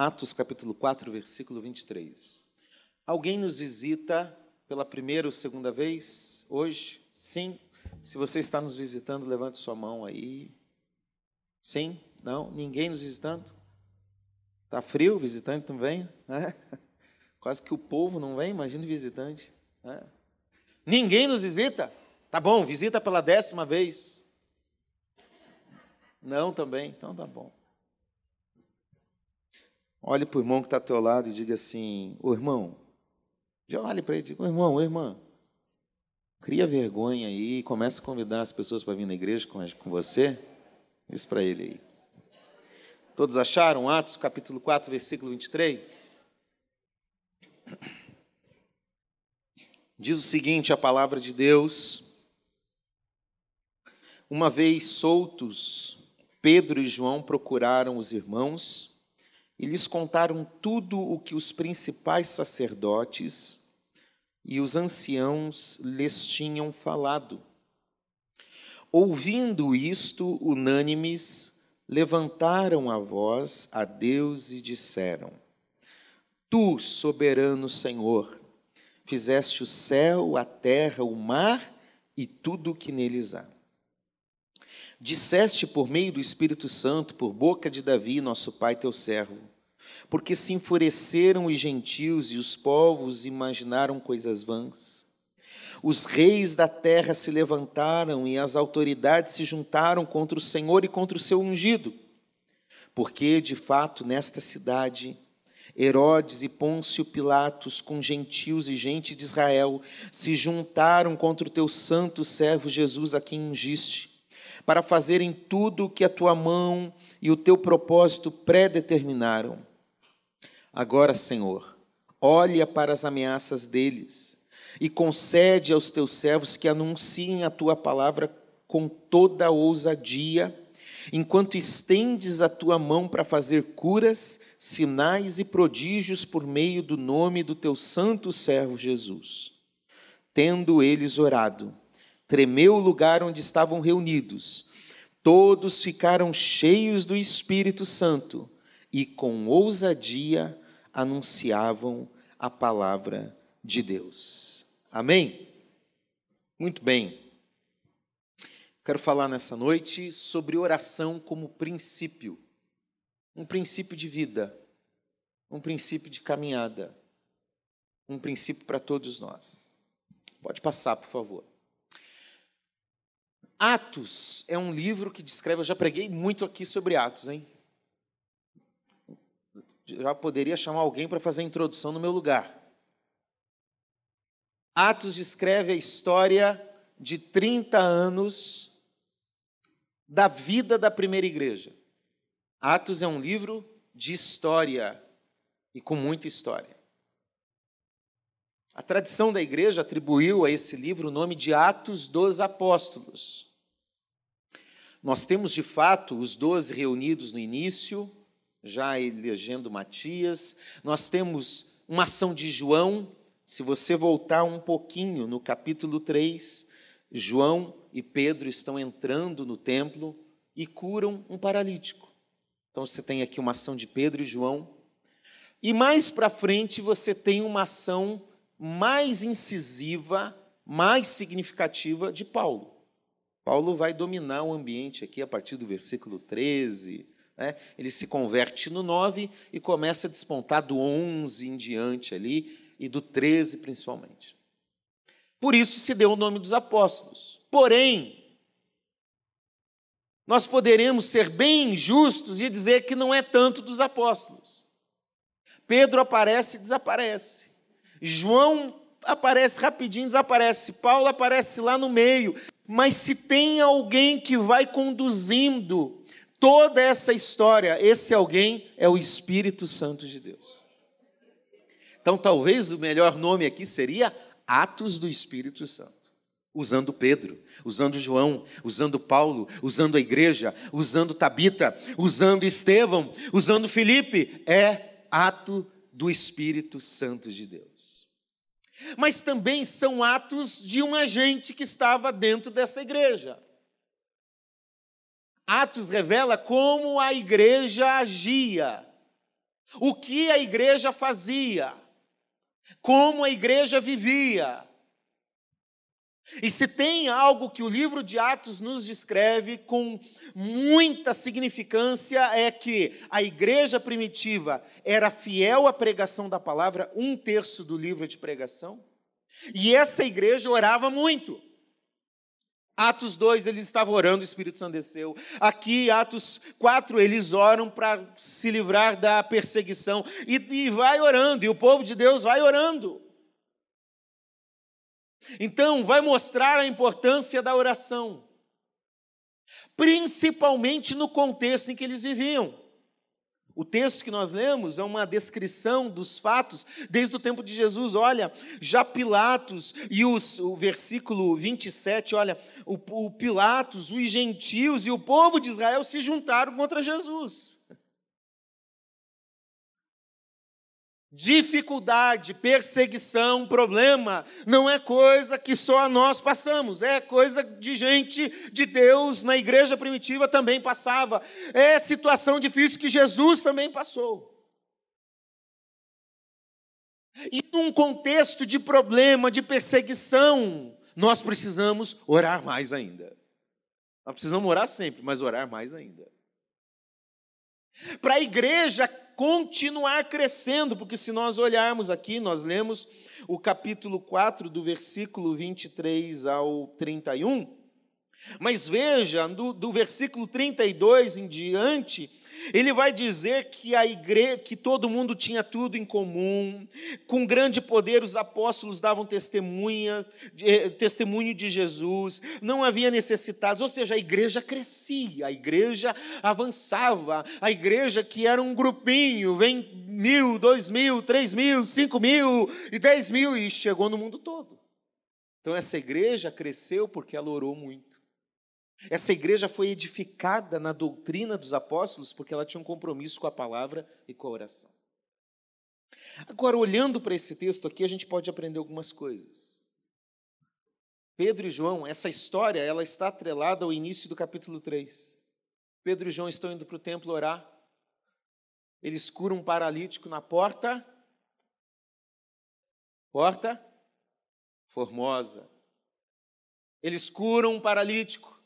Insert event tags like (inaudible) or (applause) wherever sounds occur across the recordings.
Atos capítulo 4, versículo 23. Alguém nos visita pela primeira ou segunda vez hoje? Sim? Se você está nos visitando, levante sua mão aí. Sim? Não? Ninguém nos visitando? Está frio? Visitante não vem? É. (laughs) Quase que o povo não vem, imagina o visitante. É. Ninguém nos visita? Tá bom, visita pela décima vez. Não também? Então tá bom. Olhe para o irmão que está ao teu lado e diga assim: Ô irmão, já olhe para ele e diga: Ô irmão, ô irmã, cria vergonha aí, começa a convidar as pessoas para vir na igreja com, com você. Isso para ele aí. Todos acharam? Atos capítulo 4, versículo 23? Diz o seguinte: a palavra de Deus. Uma vez soltos, Pedro e João procuraram os irmãos e lhes contaram tudo o que os principais sacerdotes e os anciãos lhes tinham falado. Ouvindo isto, unânimes, levantaram a voz a Deus e disseram: Tu, soberano Senhor, fizeste o céu, a terra, o mar e tudo o que neles há. Disseste por meio do Espírito Santo, por boca de Davi, nosso pai, teu servo, porque se enfureceram os gentios e os povos imaginaram coisas vãs. Os reis da terra se levantaram e as autoridades se juntaram contra o Senhor e contra o seu ungido. Porque, de fato, nesta cidade, Herodes e Pôncio Pilatos, com gentios e gente de Israel, se juntaram contra o teu santo servo Jesus, a quem ungiste para fazerem tudo o que a tua mão e o teu propósito predeterminaram. Agora, Senhor, olha para as ameaças deles e concede aos teus servos que anunciem a tua palavra com toda a ousadia, enquanto estendes a tua mão para fazer curas, sinais e prodígios por meio do nome do teu santo servo Jesus. Tendo eles orado, Tremeu o lugar onde estavam reunidos. Todos ficaram cheios do Espírito Santo e com ousadia anunciavam a palavra de Deus. Amém? Muito bem. Quero falar nessa noite sobre oração como princípio. Um princípio de vida, um princípio de caminhada, um princípio para todos nós. Pode passar, por favor. Atos é um livro que descreve, eu já preguei muito aqui sobre Atos, hein? Já poderia chamar alguém para fazer a introdução no meu lugar. Atos descreve a história de 30 anos da vida da primeira igreja. Atos é um livro de história e com muita história. A tradição da igreja atribuiu a esse livro o nome de Atos dos Apóstolos. Nós temos de fato os doze reunidos no início, já elegendo Matias. Nós temos uma ação de João. Se você voltar um pouquinho no capítulo 3, João e Pedro estão entrando no templo e curam um paralítico. Então você tem aqui uma ação de Pedro e João. E mais para frente você tem uma ação mais incisiva, mais significativa de Paulo. Paulo vai dominar o ambiente aqui a partir do versículo 13. Né? Ele se converte no 9 e começa a despontar do 11 em diante ali, e do 13 principalmente. Por isso se deu o nome dos apóstolos. Porém, nós poderemos ser bem justos e dizer que não é tanto dos apóstolos. Pedro aparece e desaparece. João aparece rapidinho, desaparece. Paulo aparece lá no meio mas se tem alguém que vai conduzindo toda essa história, esse alguém é o Espírito Santo de Deus. Então, talvez o melhor nome aqui seria Atos do Espírito Santo. Usando Pedro, usando João, usando Paulo, usando a igreja, usando Tabita, usando Estevão, usando Felipe, é ato do Espírito Santo de Deus mas também são atos de um agente que estava dentro dessa igreja. Atos revela como a igreja agia. o que a igreja fazia, como a igreja vivia. E se tem algo que o livro de Atos nos descreve com muita significância, é que a igreja primitiva era fiel à pregação da palavra, um terço do livro de pregação, e essa igreja orava muito. Atos 2, eles estavam orando, o Espírito Santo desceu. Aqui, Atos 4, eles oram para se livrar da perseguição. E, e vai orando, e o povo de Deus vai orando. Então, vai mostrar a importância da oração, principalmente no contexto em que eles viviam. O texto que nós lemos é uma descrição dos fatos desde o tempo de Jesus. Olha, já Pilatos, e os, o versículo 27, olha, o, o Pilatos, os gentios e o povo de Israel se juntaram contra Jesus. Dificuldade, perseguição, problema, não é coisa que só nós passamos, é coisa de gente de Deus na igreja primitiva também passava, é situação difícil que Jesus também passou. E num contexto de problema, de perseguição, nós precisamos orar mais ainda. Nós precisamos orar sempre, mas orar mais ainda. Para a igreja continuar crescendo, porque se nós olharmos aqui, nós lemos o capítulo 4, do versículo 23 ao 31, mas veja, do, do versículo 32 em diante, ele vai dizer que a igreja, que todo mundo tinha tudo em comum, com grande poder os apóstolos davam testemunha, eh, testemunho de Jesus, não havia necessitados, ou seja, a igreja crescia, a igreja avançava, a igreja que era um grupinho, vem mil, dois mil, três mil, cinco mil e dez mil e chegou no mundo todo. Então essa igreja cresceu porque ela orou muito. Essa igreja foi edificada na doutrina dos apóstolos porque ela tinha um compromisso com a palavra e com a oração. Agora, olhando para esse texto aqui, a gente pode aprender algumas coisas. Pedro e João, essa história, ela está atrelada ao início do capítulo 3. Pedro e João estão indo para o templo orar. Eles curam um paralítico na porta. Porta formosa. Eles curam um paralítico.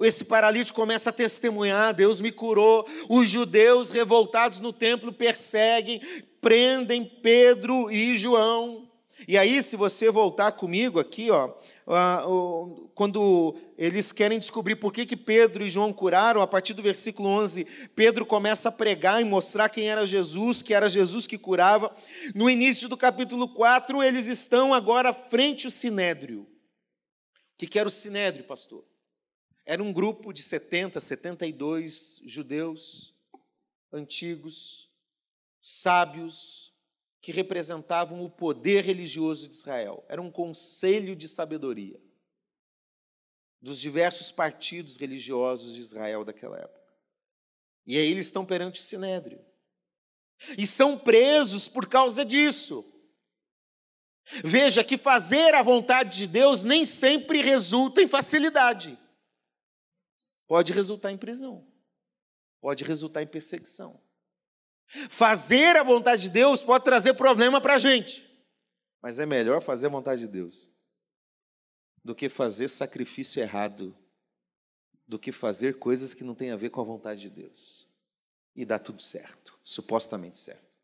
Esse paralítico começa a testemunhar: Deus me curou. Os judeus revoltados no templo perseguem, prendem Pedro e João. E aí, se você voltar comigo aqui, ó, quando eles querem descobrir por que, que Pedro e João curaram, a partir do versículo 11, Pedro começa a pregar e mostrar quem era Jesus, que era Jesus que curava. No início do capítulo 4, eles estão agora frente ao sinédrio. O que, que era o sinédrio, pastor? Era um grupo de 70, 72 judeus antigos, sábios, que representavam o poder religioso de Israel. Era um conselho de sabedoria dos diversos partidos religiosos de Israel daquela época. E aí eles estão perante o sinédrio. E são presos por causa disso. Veja que fazer a vontade de Deus nem sempre resulta em facilidade pode resultar em prisão, pode resultar em perseguição. Fazer a vontade de Deus pode trazer problema para a gente, mas é melhor fazer a vontade de Deus do que fazer sacrifício errado, do que fazer coisas que não têm a ver com a vontade de Deus. E dá tudo certo, supostamente certo.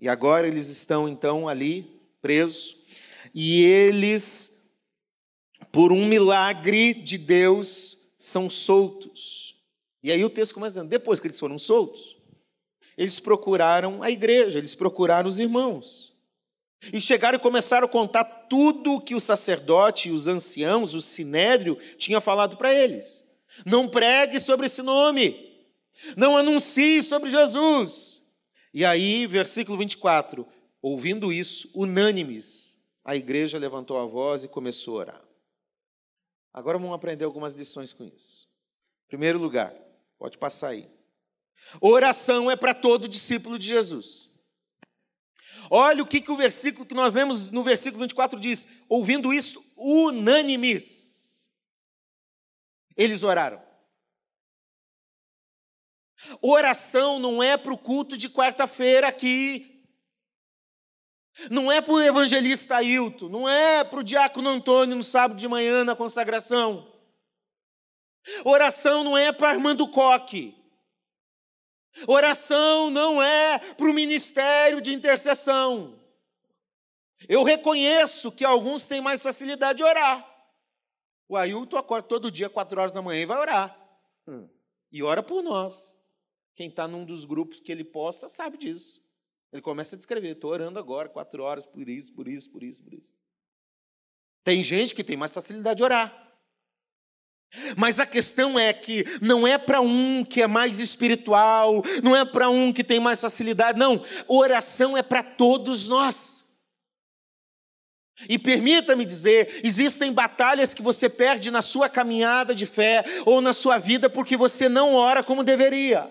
E agora eles estão então ali presos, e eles, por um milagre de Deus, são soltos. E aí o texto começa dizendo: depois que eles foram soltos, eles procuraram a igreja, eles procuraram os irmãos. E chegaram e começaram a contar tudo o que o sacerdote, os anciãos, o sinédrio tinha falado para eles. Não pregue sobre esse nome. Não anuncie sobre Jesus. E aí, versículo 24: ouvindo isso, unânimes, a igreja levantou a voz e começou a orar. Agora vamos aprender algumas lições com isso. Primeiro lugar, pode passar aí. Oração é para todo discípulo de Jesus. Olha o que, que o versículo que nós lemos no versículo 24 diz: ouvindo isso, unânimes, eles oraram. Oração não é para o culto de quarta-feira aqui. Não é para o evangelista Ailton, não é para o diácono Antônio no sábado de manhã na consagração. Oração não é para Armando Coque. Oração não é para o ministério de intercessão. Eu reconheço que alguns têm mais facilidade de orar. O Ailton acorda todo dia, quatro horas da manhã, e vai orar. Hum. E ora por nós. Quem está num dos grupos que ele posta sabe disso. Ele começa a descrever: estou orando agora, quatro horas, por isso, por isso, por isso, por isso. Tem gente que tem mais facilidade de orar. Mas a questão é que não é para um que é mais espiritual, não é para um que tem mais facilidade, não. Oração é para todos nós. E permita-me dizer: existem batalhas que você perde na sua caminhada de fé ou na sua vida porque você não ora como deveria.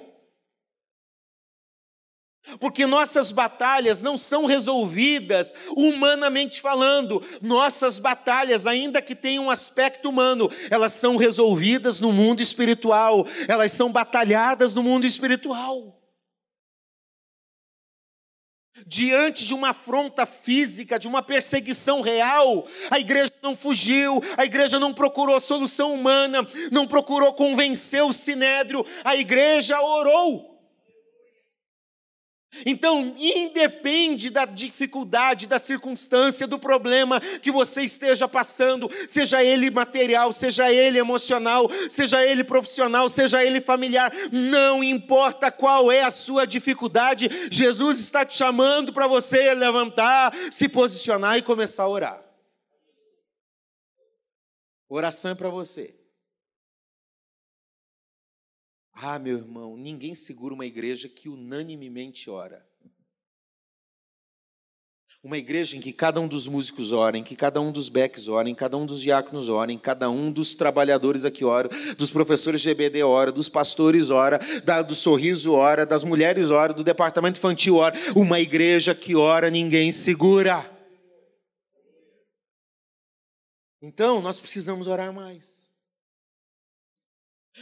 Porque nossas batalhas não são resolvidas humanamente falando. Nossas batalhas, ainda que tenham um aspecto humano, elas são resolvidas no mundo espiritual. Elas são batalhadas no mundo espiritual. Diante de uma afronta física, de uma perseguição real, a igreja não fugiu, a igreja não procurou solução humana, não procurou convencer o sinédrio, a igreja orou. Então, independe da dificuldade, da circunstância, do problema que você esteja passando, seja ele material, seja ele emocional, seja ele profissional, seja ele familiar, não importa qual é a sua dificuldade, Jesus está te chamando para você levantar, se posicionar e começar a orar. Oração é para você. Ah, meu irmão, ninguém segura uma igreja que unanimemente ora. Uma igreja em que cada um dos músicos ora, em que cada um dos becks ora, em cada um dos diáconos ora, em cada um dos trabalhadores aqui ora, dos professores GBD ora, dos pastores ora, da, do sorriso ora, das mulheres ora, do departamento infantil ora. Uma igreja que ora, ninguém segura. Então, nós precisamos orar mais.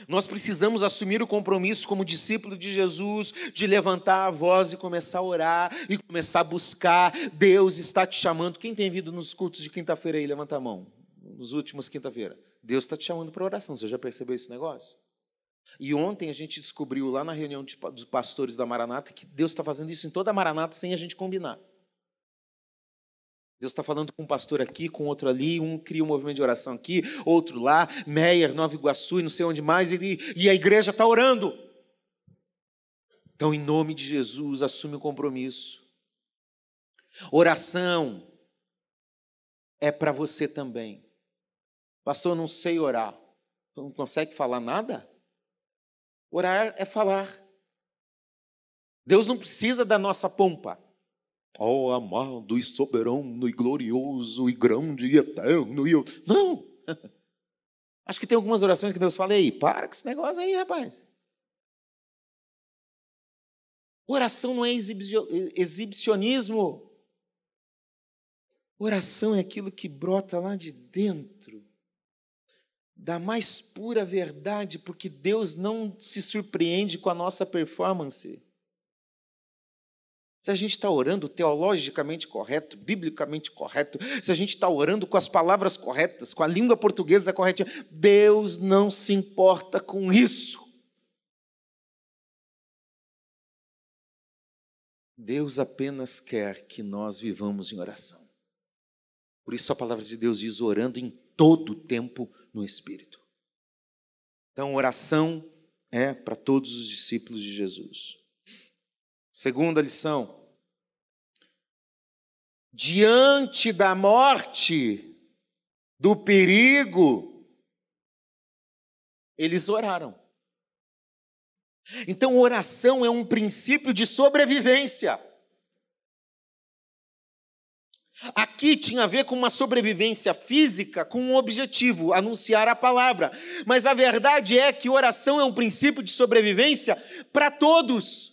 Nós precisamos assumir o compromisso como discípulo de Jesus de levantar a voz e começar a orar e começar a buscar. Deus está te chamando. Quem tem vindo nos cultos de quinta-feira aí? Levanta a mão. Nos últimos quinta-feira. Deus está te chamando para oração. Você já percebeu esse negócio? E ontem a gente descobriu lá na reunião dos pastores da Maranata que Deus está fazendo isso em toda a Maranata sem a gente combinar. Deus está falando com um pastor aqui, com outro ali, um cria um movimento de oração aqui, outro lá, Meyer, Nova Iguaçu e não sei onde mais, e, e a igreja está orando. Então, em nome de Jesus, assume o compromisso. Oração é para você também. Pastor, eu não sei orar. Não consegue falar nada? Orar é falar. Deus não precisa da nossa pompa. Ó oh, amado e soberano e glorioso e grande e eterno. E eu... Não! (laughs) Acho que tem algumas orações que Deus fala, aí, para com esse negócio aí, rapaz. Oração não é exibicionismo. Oração é aquilo que brota lá de dentro, da mais pura verdade, porque Deus não se surpreende com a nossa performance se a gente está orando teologicamente correto, biblicamente correto, se a gente está orando com as palavras corretas, com a língua portuguesa correta, Deus não se importa com isso. Deus apenas quer que nós vivamos em oração. Por isso a palavra de Deus diz orando em todo o tempo no Espírito. Então, oração é para todos os discípulos de Jesus. Segunda lição. Diante da morte, do perigo, eles oraram. Então, oração é um princípio de sobrevivência. Aqui tinha a ver com uma sobrevivência física, com um objetivo, anunciar a palavra. Mas a verdade é que oração é um princípio de sobrevivência para todos.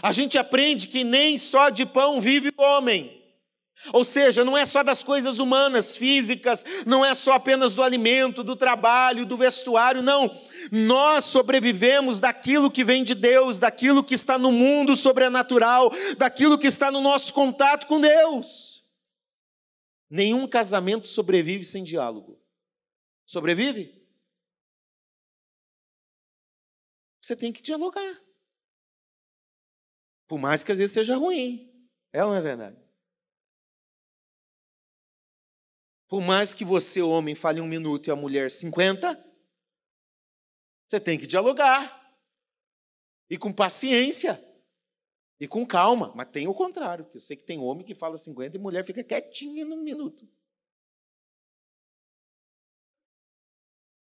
A gente aprende que nem só de pão vive o homem. Ou seja, não é só das coisas humanas, físicas, não é só apenas do alimento, do trabalho, do vestuário, não. Nós sobrevivemos daquilo que vem de Deus, daquilo que está no mundo sobrenatural, daquilo que está no nosso contato com Deus. Nenhum casamento sobrevive sem diálogo. Sobrevive? Você tem que dialogar. Por mais que às vezes seja ruim. É ou não é verdade? Por mais que você, homem, fale um minuto e a mulher 50, você tem que dialogar. E com paciência. E com calma. Mas tem o contrário, que eu sei que tem homem que fala 50 e mulher fica quietinha num minuto.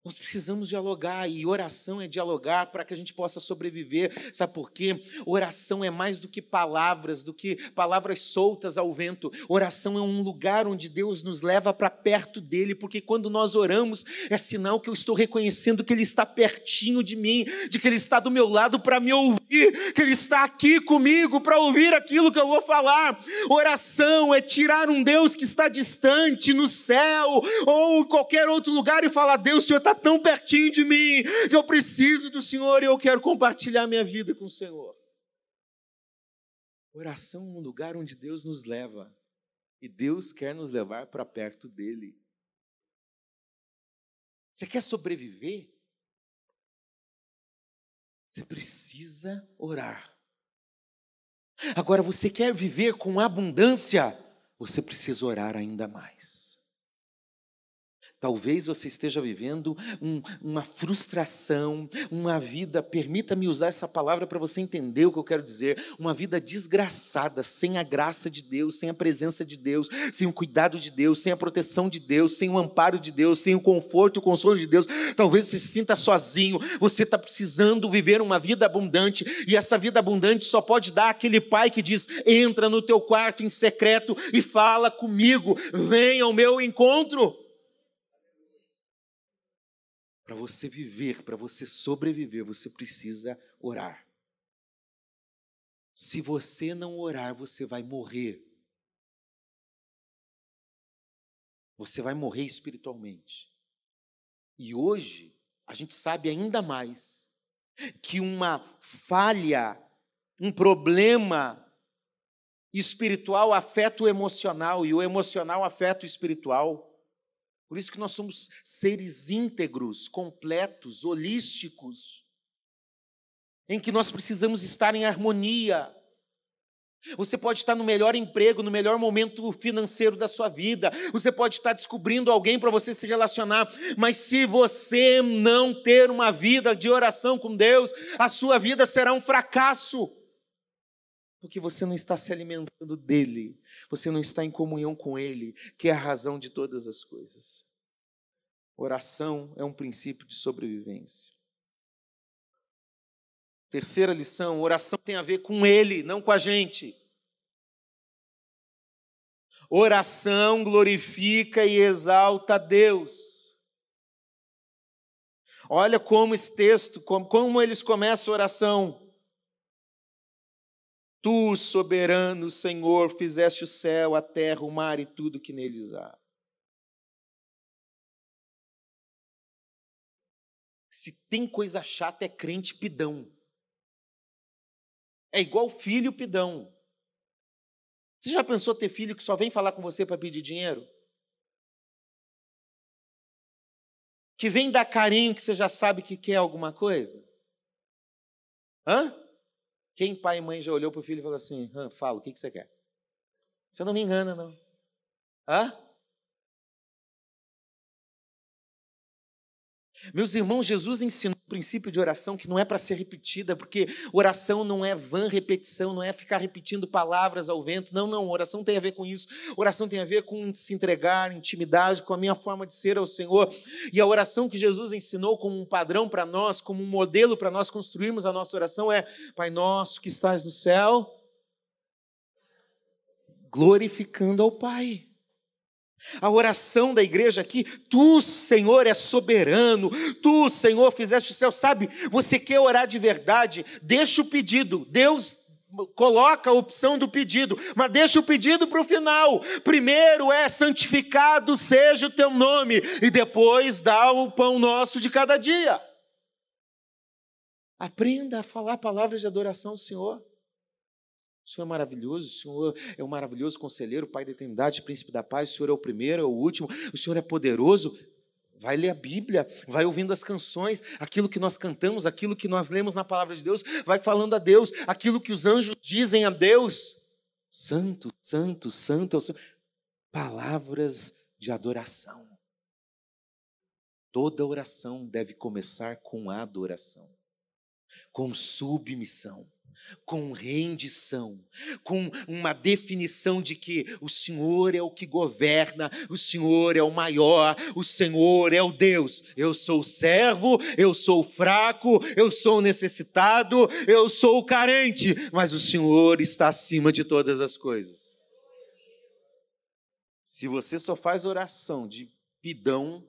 Nós precisamos dialogar e oração é dialogar para que a gente possa sobreviver. Sabe por quê? Oração é mais do que palavras, do que palavras soltas ao vento. Oração é um lugar onde Deus nos leva para perto dele, porque quando nós oramos é sinal que eu estou reconhecendo que ele está pertinho de mim, de que ele está do meu lado para me ouvir, que ele está aqui comigo para ouvir aquilo que eu vou falar. Oração é tirar um Deus que está distante no céu ou em qualquer outro lugar e falar: Deus, o Senhor está tão pertinho de mim, que eu preciso do Senhor e eu quero compartilhar minha vida com o Senhor. Oração é um lugar onde Deus nos leva, e Deus quer nos levar para perto dEle. Você quer sobreviver? Você precisa orar. Agora, você quer viver com abundância? Você precisa orar ainda mais. Talvez você esteja vivendo um, uma frustração, uma vida, permita-me usar essa palavra para você entender o que eu quero dizer, uma vida desgraçada, sem a graça de Deus, sem a presença de Deus, sem o cuidado de Deus, sem a proteção de Deus, sem o amparo de Deus, sem o conforto e o consolo de Deus. Talvez você se sinta sozinho, você está precisando viver uma vida abundante, e essa vida abundante só pode dar aquele pai que diz: entra no teu quarto em secreto e fala comigo, venha ao meu encontro. Para você viver, para você sobreviver, você precisa orar. Se você não orar, você vai morrer. Você vai morrer espiritualmente. E hoje, a gente sabe ainda mais que uma falha, um problema espiritual afeta o emocional e o emocional afeta o espiritual. Por isso que nós somos seres íntegros, completos, holísticos, em que nós precisamos estar em harmonia. Você pode estar no melhor emprego, no melhor momento financeiro da sua vida. Você pode estar descobrindo alguém para você se relacionar, mas se você não ter uma vida de oração com Deus, a sua vida será um fracasso. Porque você não está se alimentando dele, você não está em comunhão com ele, que é a razão de todas as coisas. Oração é um princípio de sobrevivência. Terceira lição: oração tem a ver com ele, não com a gente. Oração glorifica e exalta a Deus. Olha como esse texto, como, como eles começam a oração. Tu, soberano Senhor, fizeste o céu, a terra, o mar e tudo que neles há. Se tem coisa chata, é crente pidão. É igual filho pidão. Você já pensou ter filho que só vem falar com você para pedir dinheiro? Que vem dar carinho que você já sabe que quer alguma coisa? Hã? Quem pai e mãe já olhou para o filho e falou assim: fala, o que, que você quer? Você não me engana, não. Hã? Meus irmãos, Jesus ensinou o princípio de oração que não é para ser repetida, porque oração não é vã repetição, não é ficar repetindo palavras ao vento. Não, não, oração tem a ver com isso. Oração tem a ver com se entregar, intimidade, com a minha forma de ser ao Senhor. E a oração que Jesus ensinou como um padrão para nós, como um modelo para nós construirmos a nossa oração é: Pai nosso que estás no céu, glorificando ao Pai. A oração da igreja aqui, tu, Senhor, é soberano, tu, Senhor, fizeste o céu, sabe? Você quer orar de verdade, deixa o pedido, Deus coloca a opção do pedido, mas deixa o pedido para o final. Primeiro é santificado seja o teu nome, e depois dá o pão nosso de cada dia. Aprenda a falar palavras de adoração ao Senhor. O Senhor é maravilhoso, o Senhor é o maravilhoso conselheiro, Pai da eternidade, príncipe da paz, o Senhor é o primeiro, é o último, o Senhor é poderoso. Vai ler a Bíblia, vai ouvindo as canções, aquilo que nós cantamos, aquilo que nós lemos na palavra de Deus, vai falando a Deus, aquilo que os anjos dizem a Deus. Santo, santo, santo é o Senhor. Palavras de adoração. Toda oração deve começar com adoração, com submissão com rendição, com uma definição de que o Senhor é o que governa, o Senhor é o maior, o Senhor é o Deus. Eu sou servo, eu sou fraco, eu sou necessitado, eu sou carente, mas o Senhor está acima de todas as coisas. Se você só faz oração de pidão,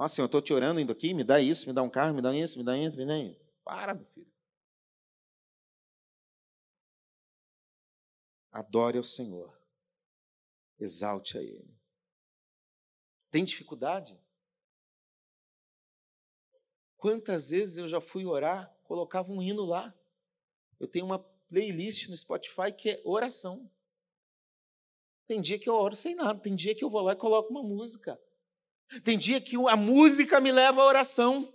nossa, eu estou te orando indo aqui, me dá isso, me dá um carro, me dá isso, me dá isso, me dá isso. Para, meu filho. Adore ao Senhor. Exalte a Ele. Tem dificuldade? Quantas vezes eu já fui orar, colocava um hino lá. Eu tenho uma playlist no Spotify que é oração. Tem dia que eu oro sem nada, tem dia que eu vou lá e coloco uma música. Tem dia que a música me leva à oração.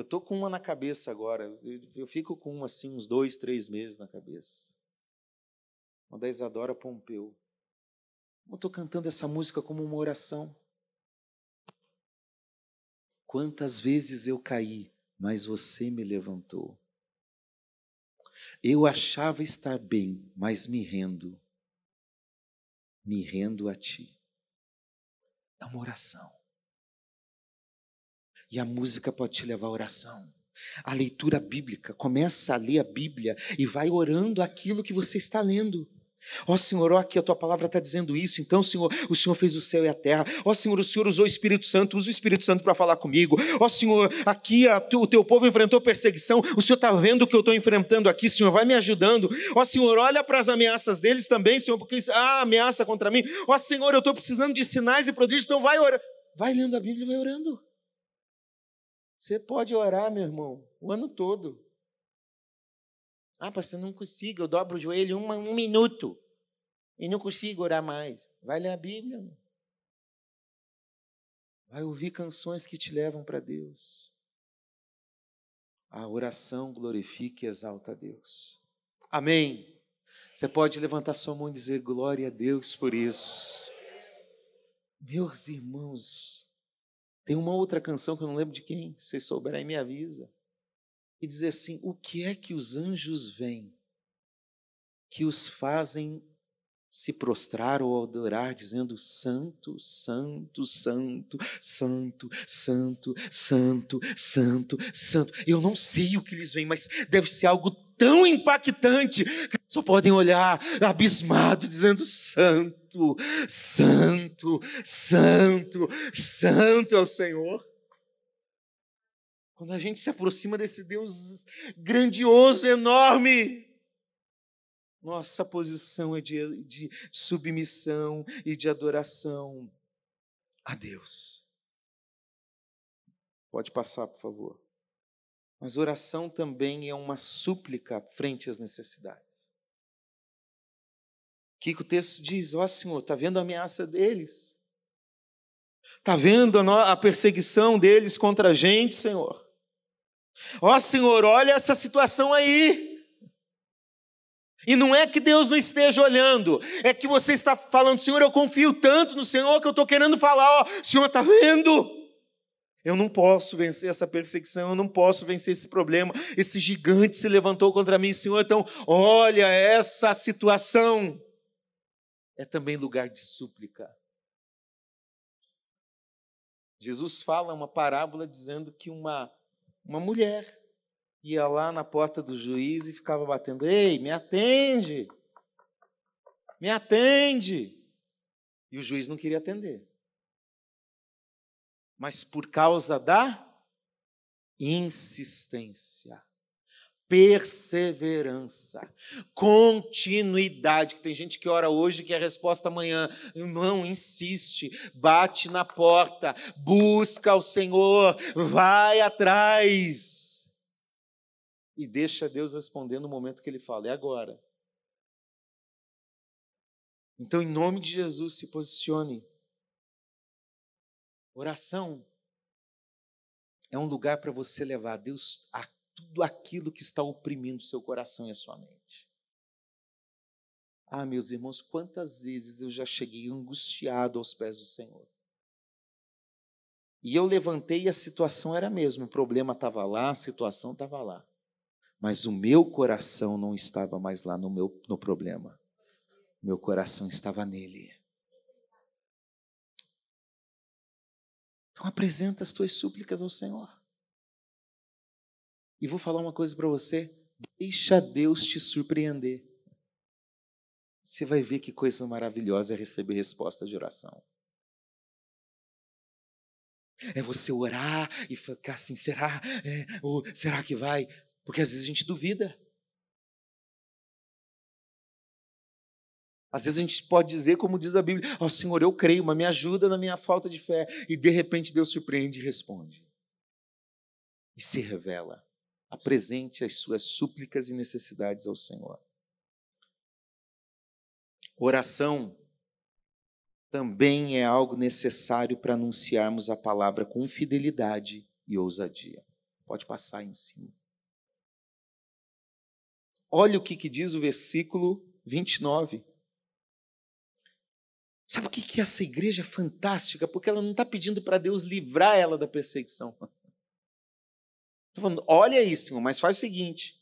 Eu estou com uma na cabeça agora. Eu fico com uma assim, uns dois, três meses na cabeça. Uma da Isadora Pompeu. Eu estou cantando essa música como uma oração. Quantas vezes eu caí, mas você me levantou. Eu achava estar bem, mas me rendo. Me rendo a ti. É uma oração. E a música pode te levar à oração. A leitura bíblica, começa a ler a Bíblia e vai orando aquilo que você está lendo. Ó oh, Senhor, ó, aqui a tua palavra está dizendo isso, então, Senhor, o Senhor fez o céu e a terra. Ó oh, Senhor, o Senhor usou o Espírito Santo, usa o Espírito Santo para falar comigo. Ó oh, Senhor, aqui a, o teu povo enfrentou perseguição, o Senhor está vendo o que eu estou enfrentando aqui, Senhor, vai me ajudando. Ó Senhor, olha para as ameaças deles também, Senhor, porque há ameaça contra mim. Ó Senhor, eu estou precisando de sinais e prodígios, então vai orando. Vai lendo a Bíblia e vai orando. Você pode orar, meu irmão, o ano todo. Ah, pastor, não consigo, eu dobro o joelho um, um minuto e não consigo orar mais. Vai ler a Bíblia. Vai ouvir canções que te levam para Deus. A oração glorifica e exalta a Deus. Amém. Você pode levantar sua mão e dizer glória a Deus por isso. Meus irmãos, tem uma outra canção que eu não lembro de quem, se vocês souberem, me avisa. E diz assim: O que é que os anjos veem que os fazem se prostrar ou adorar, dizendo: Santo, Santo, Santo, Santo, Santo, Santo, Santo, Santo. Eu não sei o que eles veem, mas deve ser algo tão impactante que só podem olhar abismado, dizendo: Santo, Santo, Santo, Santo é o Senhor. Quando a gente se aproxima desse Deus grandioso, enorme, nossa posição é de, de submissão e de adoração a Deus. Pode passar, por favor. Mas oração também é uma súplica frente às necessidades. O que, o texto diz? Ó oh, Senhor, está vendo a ameaça deles? Está vendo a, perseguição deles contra a gente, Senhor? Ó oh, Senhor, olha essa situação aí. E não é que Deus não esteja olhando, é que você está falando, Senhor, eu confio tanto no Senhor que eu estou querendo falar, ó, Senhor, está vendo? Eu não posso vencer essa perseguição, eu não posso vencer esse problema. Esse gigante se levantou contra mim, Senhor. Então, olha essa situação. É também lugar de súplica. Jesus fala uma parábola dizendo que uma, uma mulher ia lá na porta do juiz e ficava batendo: Ei, me atende! Me atende! E o juiz não queria atender mas por causa da insistência, perseverança, continuidade. Que tem gente que ora hoje que a resposta amanhã. Irmão, insiste, bate na porta, busca o Senhor, vai atrás. E deixa Deus responder no momento que ele fala, é agora. Então, em nome de Jesus, se posicione. Oração é um lugar para você levar Deus a tudo aquilo que está oprimindo seu coração e a sua mente. Ah, meus irmãos, quantas vezes eu já cheguei angustiado aos pés do Senhor. E eu levantei e a situação era a mesma, o problema estava lá, a situação estava lá. Mas o meu coração não estava mais lá no meu no problema. Meu coração estava nele. Então apresenta as tuas súplicas ao Senhor. E vou falar uma coisa para você: deixa Deus te surpreender. Você vai ver que coisa maravilhosa é receber resposta de oração. É você orar e ficar assim, será? É, ou será que vai? Porque às vezes a gente duvida. Às vezes a gente pode dizer, como diz a Bíblia, ó oh, Senhor, eu creio, mas me ajuda na minha falta de fé. E de repente Deus surpreende e responde. E se revela. Apresente as suas súplicas e necessidades ao Senhor. Oração também é algo necessário para anunciarmos a palavra com fidelidade e ousadia. Pode passar em cima. Olha o que, que diz o versículo 29. Sabe o que, é essa igreja fantástica? Porque ela não está pedindo para Deus livrar ela da perseguição. (laughs) Está falando, olha isso, Senhor, mas faz o seguinte: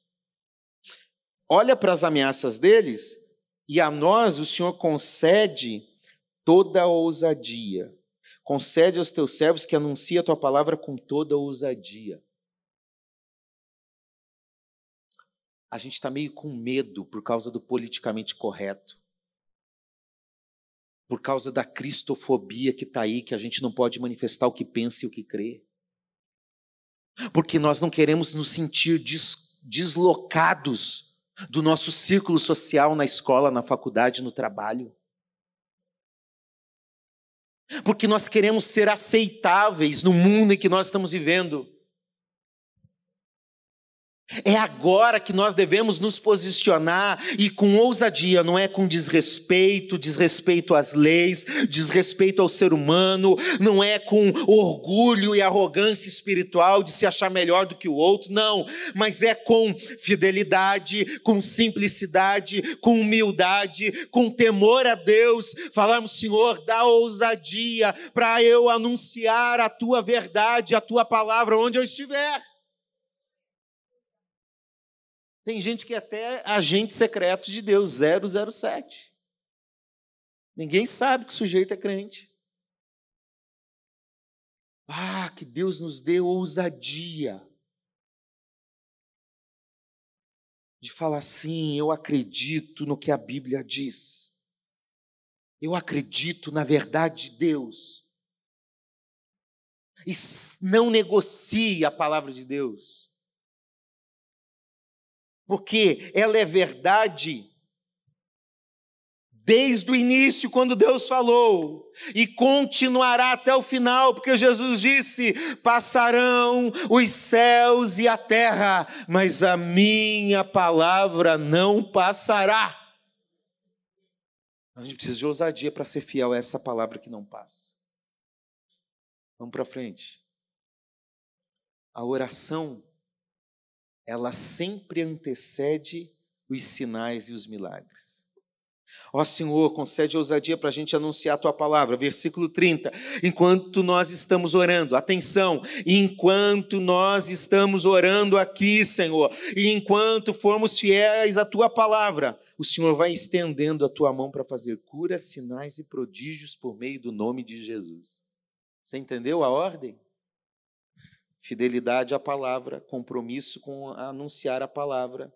olha para as ameaças deles e a nós o Senhor concede toda a ousadia. Concede aos teus servos que anunciem a tua palavra com toda a ousadia. A gente está meio com medo por causa do politicamente correto por causa da cristofobia que está aí, que a gente não pode manifestar o que pensa e o que crê. Porque nós não queremos nos sentir des deslocados do nosso círculo social na escola, na faculdade, no trabalho. Porque nós queremos ser aceitáveis no mundo em que nós estamos vivendo. É agora que nós devemos nos posicionar e com ousadia, não é com desrespeito, desrespeito às leis, desrespeito ao ser humano, não é com orgulho e arrogância espiritual de se achar melhor do que o outro, não, mas é com fidelidade, com simplicidade, com humildade, com temor a Deus, falarmos, Senhor, dá ousadia para eu anunciar a tua verdade, a tua palavra onde eu estiver. Tem gente que é até agente secreto de Deus, 007. Ninguém sabe que o sujeito é crente. Ah, que Deus nos dê ousadia de falar assim: eu acredito no que a Bíblia diz. Eu acredito na verdade de Deus. E não negocie a palavra de Deus porque ela é verdade desde o início, quando Deus falou, e continuará até o final, porque Jesus disse: passarão os céus e a terra, mas a minha palavra não passará. A gente precisa de ousadia para ser fiel a essa palavra que não passa. Vamos para frente. A oração ela sempre antecede os sinais e os milagres. Ó Senhor, concede ousadia para a gente anunciar a tua palavra. Versículo 30. Enquanto nós estamos orando, atenção, enquanto nós estamos orando aqui, Senhor, e enquanto formos fiéis à tua palavra, o Senhor vai estendendo a tua mão para fazer curas, sinais e prodígios por meio do nome de Jesus. Você entendeu a ordem? Fidelidade à palavra, compromisso com anunciar a palavra.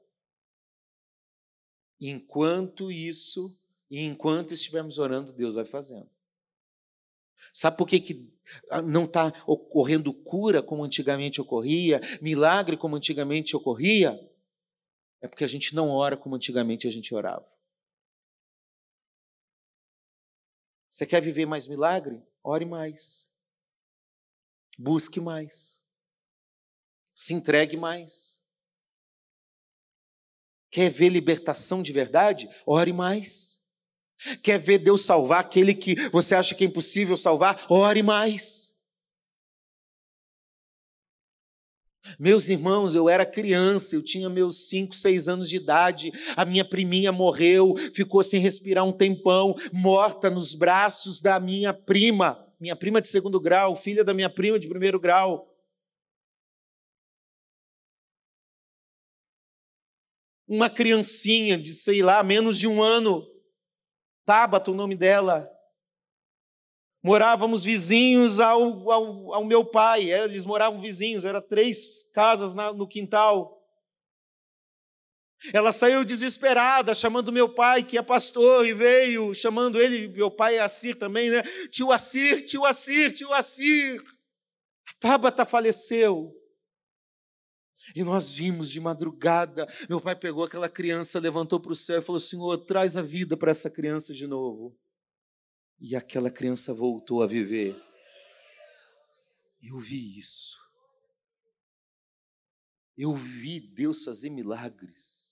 Enquanto isso, e enquanto estivermos orando, Deus vai fazendo. Sabe por que, que ah, não está ocorrendo cura como antigamente ocorria, milagre como antigamente ocorria? É porque a gente não ora como antigamente a gente orava. Você quer viver mais milagre? Ore mais. Busque mais. Se entregue mais. Quer ver libertação de verdade? Ore mais. Quer ver Deus salvar aquele que você acha que é impossível salvar? Ore mais. Meus irmãos, eu era criança, eu tinha meus 5, 6 anos de idade, a minha priminha morreu, ficou sem respirar um tempão, morta nos braços da minha prima, minha prima de segundo grau, filha da minha prima de primeiro grau. Uma criancinha de, sei lá, menos de um ano, Tabata, o nome dela. Morávamos vizinhos ao, ao, ao meu pai, é, eles moravam vizinhos, eram três casas na, no quintal. Ela saiu desesperada, chamando meu pai, que é pastor, e veio chamando ele, meu pai é Assir também, né? Tio Assir, tio Assir, tio Assir. A Tabata faleceu. E nós vimos de madrugada, meu pai pegou aquela criança, levantou para o céu e falou: Senhor, traz a vida para essa criança de novo. E aquela criança voltou a viver. Eu vi isso. Eu vi Deus fazer milagres.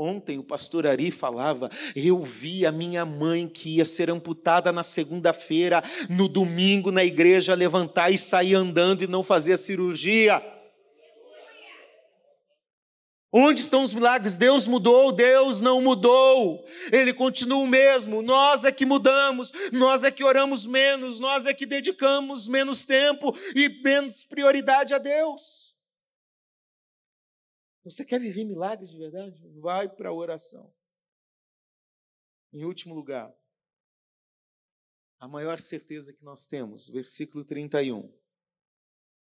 Ontem o pastor Ari falava: eu vi a minha mãe que ia ser amputada na segunda-feira, no domingo na igreja, levantar e sair andando e não fazer a cirurgia. Onde estão os milagres? Deus mudou, Deus não mudou, Ele continua o mesmo. Nós é que mudamos, nós é que oramos menos, nós é que dedicamos menos tempo e menos prioridade a Deus. Você quer viver milagres de verdade? Vai para a oração. Em último lugar, a maior certeza que nós temos, versículo 31,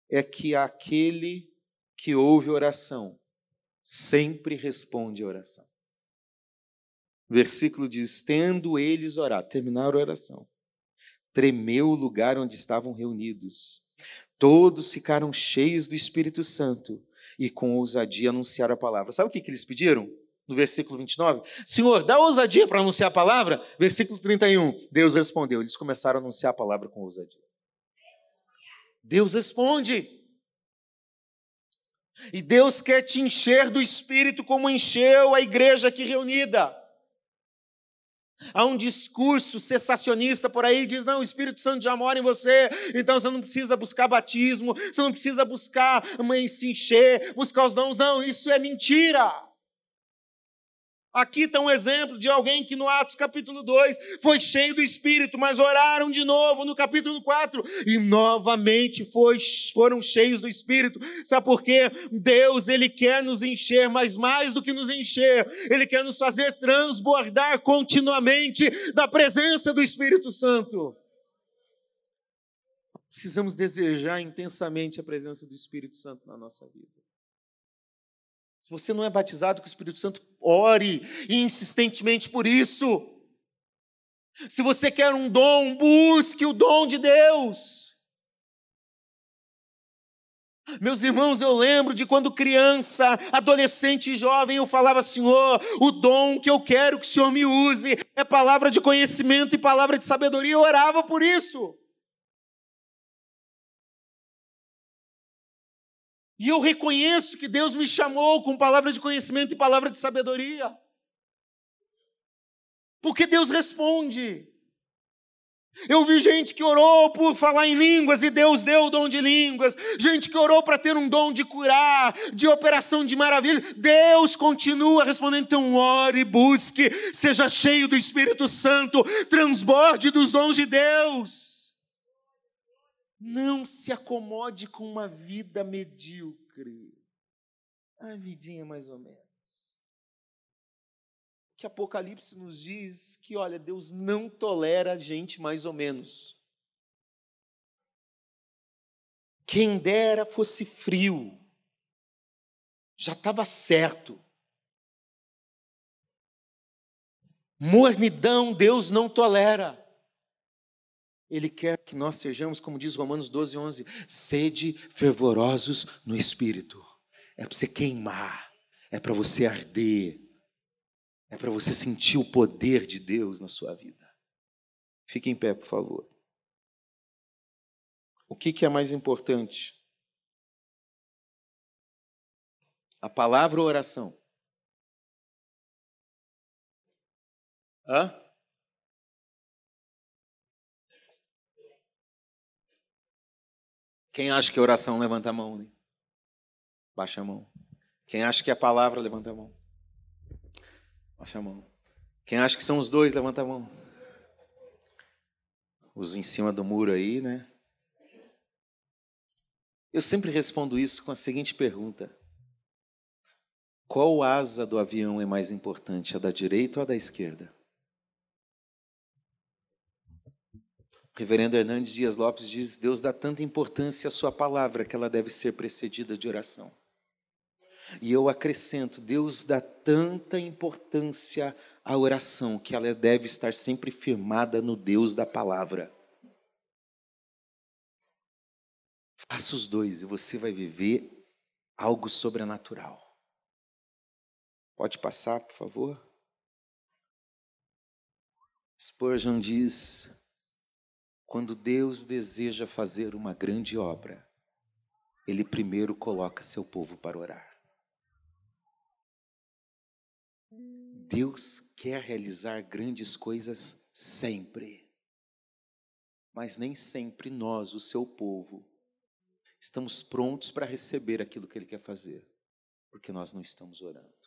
é que aquele que ouve oração sempre responde a oração. Versículo diz: Tendo eles orado, terminaram a oração, tremeu o lugar onde estavam reunidos. Todos ficaram cheios do Espírito Santo e com ousadia anunciar a palavra. Sabe o que, que eles pediram? No versículo 29, Senhor, dá ousadia para anunciar a palavra. Versículo 31, Deus respondeu. Eles começaram a anunciar a palavra com ousadia. Deus responde. E Deus quer te encher do Espírito como encheu a igreja aqui reunida. Há um discurso cessacionista por aí, diz: não, o Espírito Santo já mora em você, então você não precisa buscar batismo, você não precisa buscar se encher, buscar os dons. Não, isso é mentira. Aqui está um exemplo de alguém que no Atos capítulo 2 foi cheio do Espírito, mas oraram de novo no capítulo 4 e novamente foi, foram cheios do Espírito. Sabe por quê? Deus, Ele quer nos encher, mas mais do que nos encher, Ele quer nos fazer transbordar continuamente da presença do Espírito Santo. Precisamos desejar intensamente a presença do Espírito Santo na nossa vida. Se você não é batizado com o Espírito Santo, ore insistentemente por isso. Se você quer um dom, busque o dom de Deus. Meus irmãos, eu lembro de quando criança, adolescente e jovem, eu falava, Senhor, o dom que eu quero que o Senhor me use é palavra de conhecimento e palavra de sabedoria. Eu orava por isso. E eu reconheço que Deus me chamou com palavra de conhecimento e palavra de sabedoria. Porque Deus responde. Eu vi gente que orou por falar em línguas e Deus deu o dom de línguas. Gente que orou para ter um dom de curar, de operação de maravilha. Deus continua respondendo. Então, ore, busque, seja cheio do Espírito Santo, transborde dos dons de Deus. Não se acomode com uma vida medíocre. A vidinha mais ou menos. Que Apocalipse nos diz que, olha, Deus não tolera gente mais ou menos. Quem dera fosse frio, já estava certo. Mornidão Deus não tolera. Ele quer que nós sejamos, como diz Romanos 12, 11, sede fervorosos no espírito. É para você queimar, é para você arder, é para você sentir o poder de Deus na sua vida. Fique em pé, por favor. O que, que é mais importante? A palavra ou a oração? Hã? Quem acha que oração, levanta a mão. Né? Baixa a mão. Quem acha que a palavra, levanta a mão. Baixa a mão. Quem acha que são os dois, levanta a mão. Os em cima do muro aí, né? Eu sempre respondo isso com a seguinte pergunta: Qual asa do avião é mais importante, a da direita ou a da esquerda? Reverendo Hernandes Dias Lopes diz: Deus dá tanta importância à sua palavra que ela deve ser precedida de oração. E eu acrescento: Deus dá tanta importância à oração que ela deve estar sempre firmada no Deus da palavra. Faça os dois e você vai viver algo sobrenatural. Pode passar, por favor? Spurgeon diz: quando Deus deseja fazer uma grande obra, Ele primeiro coloca seu povo para orar. Deus quer realizar grandes coisas sempre, mas nem sempre nós, o seu povo, estamos prontos para receber aquilo que Ele quer fazer, porque nós não estamos orando.